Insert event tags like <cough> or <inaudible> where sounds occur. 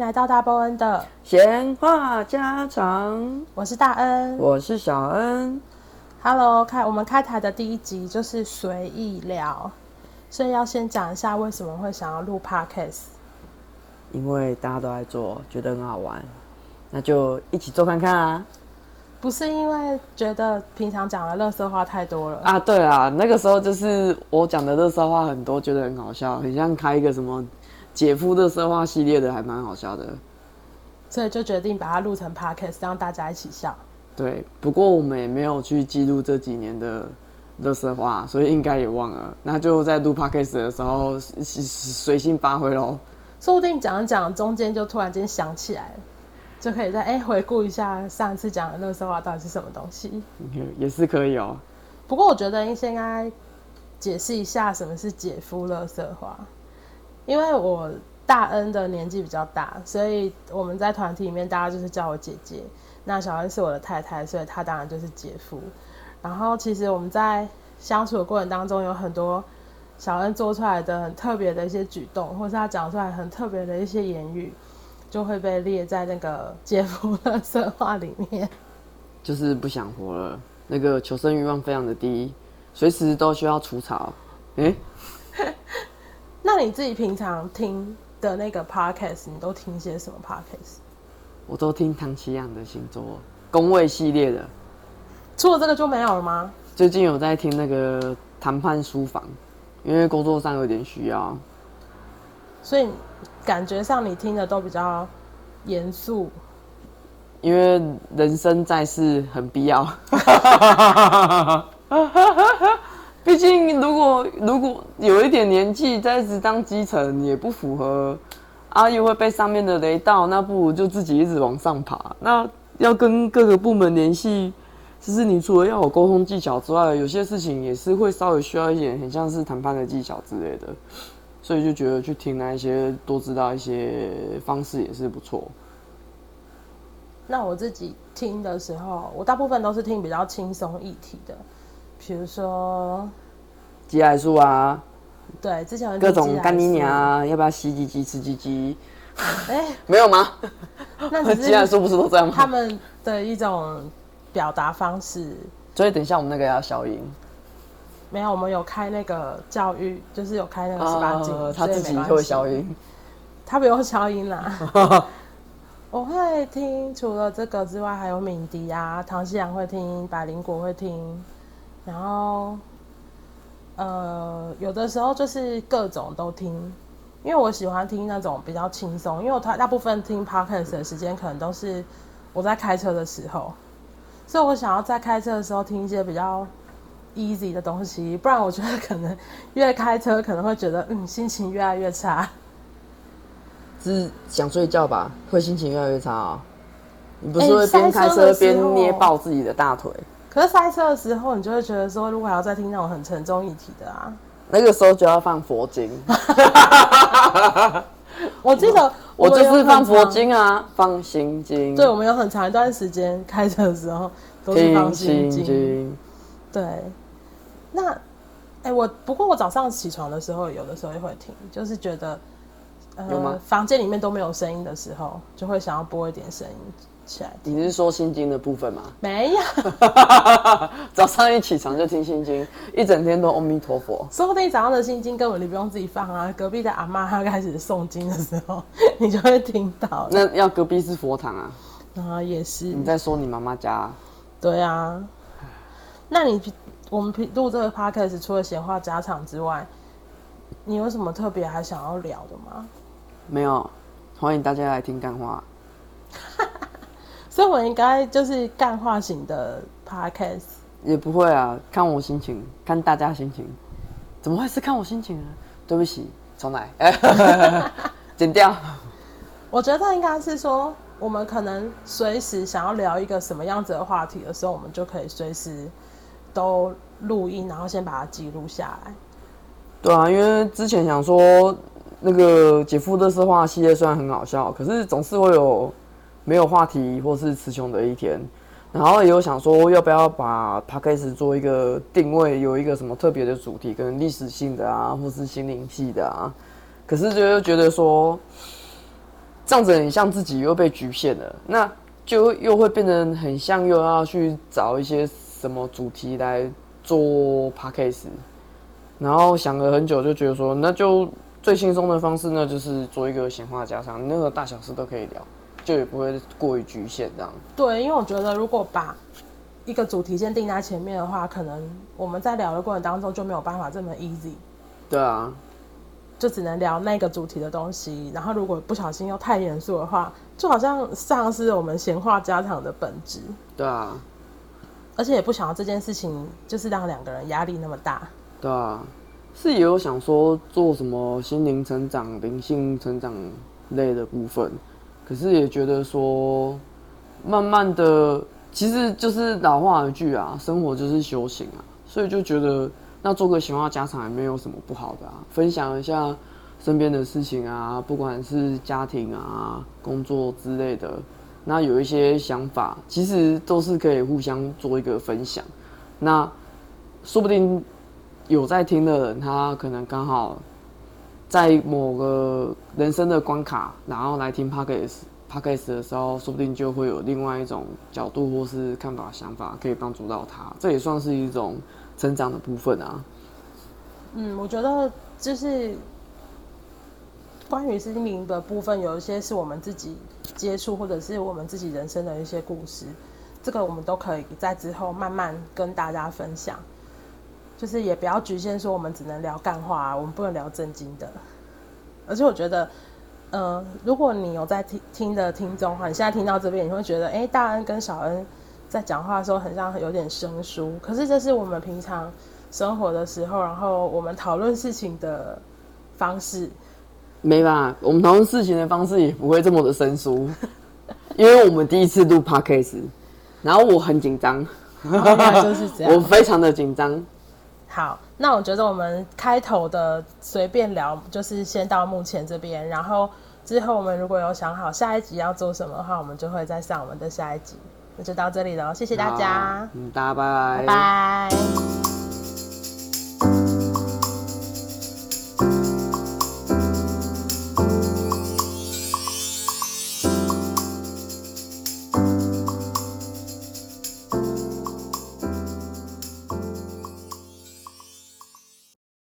来到大波恩的闲话家常，我是大恩，我是小恩。Hello，开我们开台的第一集就是随意聊，所以要先讲一下为什么会想要录 Podcast。因为大家都在做，觉得很好玩，那就一起做看看啊。不是因为觉得平常讲的垃圾话太多了啊？对啊，那个时候就是我讲的垃圾话很多，觉得很好笑，很像开一个什么姐夫的色话系列的，还蛮好笑的。所以就决定把它录成 podcast，让大家一起笑。对，不过我们也没有去记录这几年的热色话，所以应该也忘了。那就在录 podcast 的时候随性发挥喽。说不定讲一讲，中间就突然间想起来了。就可以再哎、欸、回顾一下上次讲的热色话到底是什么东西，也是可以哦。不过我觉得应该解释一下什么是姐夫垃圾话，因为我大恩的年纪比较大，所以我们在团体里面大家就是叫我姐姐。那小恩是我的太太，所以她当然就是姐夫。然后其实我们在相处的过程当中，有很多小恩做出来的很特别的一些举动，或是他讲出来很特别的一些言语。就会被列在那个 <laughs> 姐夫垃圾话里面，就是不想活了，那个求生欲望非常的低，随时都需要除草。哎，那你自己平常听的那个 podcast，你都听些什么 podcast？我都听唐奇阳的星座宫位系列的，除了这个就没有了吗？最近有在听那个谈判书房，因为工作上有点需要，所以。感觉上你听的都比较严肃，因为人生在世很必要。<laughs> <laughs> <laughs> 毕竟如果如果有一点年纪再一直当基层也不符合，啊又会被上面的雷到，那不如就自己一直往上爬。那要跟各个部门联系，其实你除了要有沟通技巧之外，有些事情也是会稍微需要一点，很像是谈判的技巧之类的。所以就觉得去听那一些，多知道一些方式也是不错。那我自己听的时候，我大部分都是听比较轻松议题的，比如说鸡来素啊，对，之前各种干你娘啊，要不要吸鸡鸡吃鸡鸡？哎、欸，<laughs> 没有吗？<laughs> 那 <laughs> 鸡来素不是都这样吗？他们的一种表达方式。所以等一下我们那个要消音。没有，我们有开那个教育，就是有开那个十八禁，呃，他自己就会消音，他不用消音啦。我会听，除了这个之外，还有敏迪啊，唐熙阳会听，百灵果会听，然后呃，有的时候就是各种都听，因为我喜欢听那种比较轻松，因为我大大部分听 podcast 的时间可能都是我在开车的时候，所以我想要在开车的时候听一些比较。easy 的东西，不然我觉得可能越开车可能会觉得嗯，心情越来越差。是想睡觉吧？会心情越来越差？你不是会边开车边捏爆自己的大腿？可是塞车的时候，你就会觉得说，如果还要再听那种很沉重议题的啊，那个时候就要放佛经。<laughs> 我记得我，我就是放佛经啊，放心经。对，我们有很长一段时间开车的时候都是放心经。对。那，哎、欸，我不过我早上起床的时候，有的时候也会听，就是觉得，呃，房间里面都没有声音的时候，就会想要播一点声音起来。你是说心经的部分吗？没有，<laughs> 早上一起床就听心经，一整天都阿弥陀佛。说不定早上的心经根本你不用自己放啊，隔壁的阿妈她开始诵经的时候，<laughs> 你就会听到。那要隔壁是佛堂啊？啊，也是。你在说你妈妈家？对啊。那你？我们录这个 podcast 除了闲话家常之外，你有什么特别还想要聊的吗？没有，欢迎大家来听干话。<laughs> 所以我应该就是干话型的 podcast。也不会啊，看我心情，看大家心情。怎么会是看我心情呢？对不起，重来，<laughs> 剪掉。我觉得应该是说，我们可能随时想要聊一个什么样子的话题的时候，我们就可以随时。都录音，然后先把它记录下来。对啊，因为之前想说那个姐夫垃圾话系列虽然很好笑，可是总是会有没有话题或是词穷的一天。然后也有想说要不要把 Podcast 做一个定位，有一个什么特别的主题，可能历史性的啊，或是心灵系的啊。可是就又觉得说，这样子很像自己又被局限了，那就又会变得很像又要去找一些什么主题来做 podcast，然后想了很久，就觉得说，那就最轻松的方式呢，就是做一个闲话家常，任何大小事都可以聊，就也不会过于局限这样。对，因为我觉得如果把一个主题先定在前面的话，可能我们在聊的过程当中就没有办法这么 easy。对啊，就只能聊那个主题的东西。然后如果不小心又太严肃的话，就好像丧失了我们闲话家常的本质。对啊，而且也不想要这件事情就是让两个人压力那么大。对啊，是也有想说做什么心灵成长、灵性成长类的部分，可是也觉得说慢慢的。其实就是老话一句啊，生活就是修行啊，所以就觉得那做个闲话家常也没有什么不好的啊，分享一下身边的事情啊，不管是家庭啊、工作之类的，那有一些想法，其实都是可以互相做一个分享。那说不定有在听的人，他可能刚好在某个人生的关卡，然后来听 Podcast。Podcast 的时候，说不定就会有另外一种角度或是看法、想法，可以帮助到他。这也算是一种成长的部分啊。嗯，我觉得就是关于心灵的部分，有一些是我们自己接触，或者是我们自己人生的一些故事。这个我们都可以在之后慢慢跟大家分享。就是也不要局限说我们只能聊干话啊，我们不能聊正经的。而且我觉得。呃，如果你有在听听的听众的话，你现在听到这边，你会觉得，哎，大恩跟小恩在讲话的时候很像有点生疏。可是这是我们平常生活的时候，然后我们讨论事情的方式。没吧？我们讨论事情的方式也不会这么的生疏，因为我们第一次录 podcast，然后我很紧张，就是这样，我非常的紧张。好，那我觉得我们开头的随便聊，就是先到目前这边，然后之后我们如果有想好下一集要做什么的话，我们就会再上我们的下一集。那就到这里了，谢谢大家，嗯，大家拜拜，拜拜。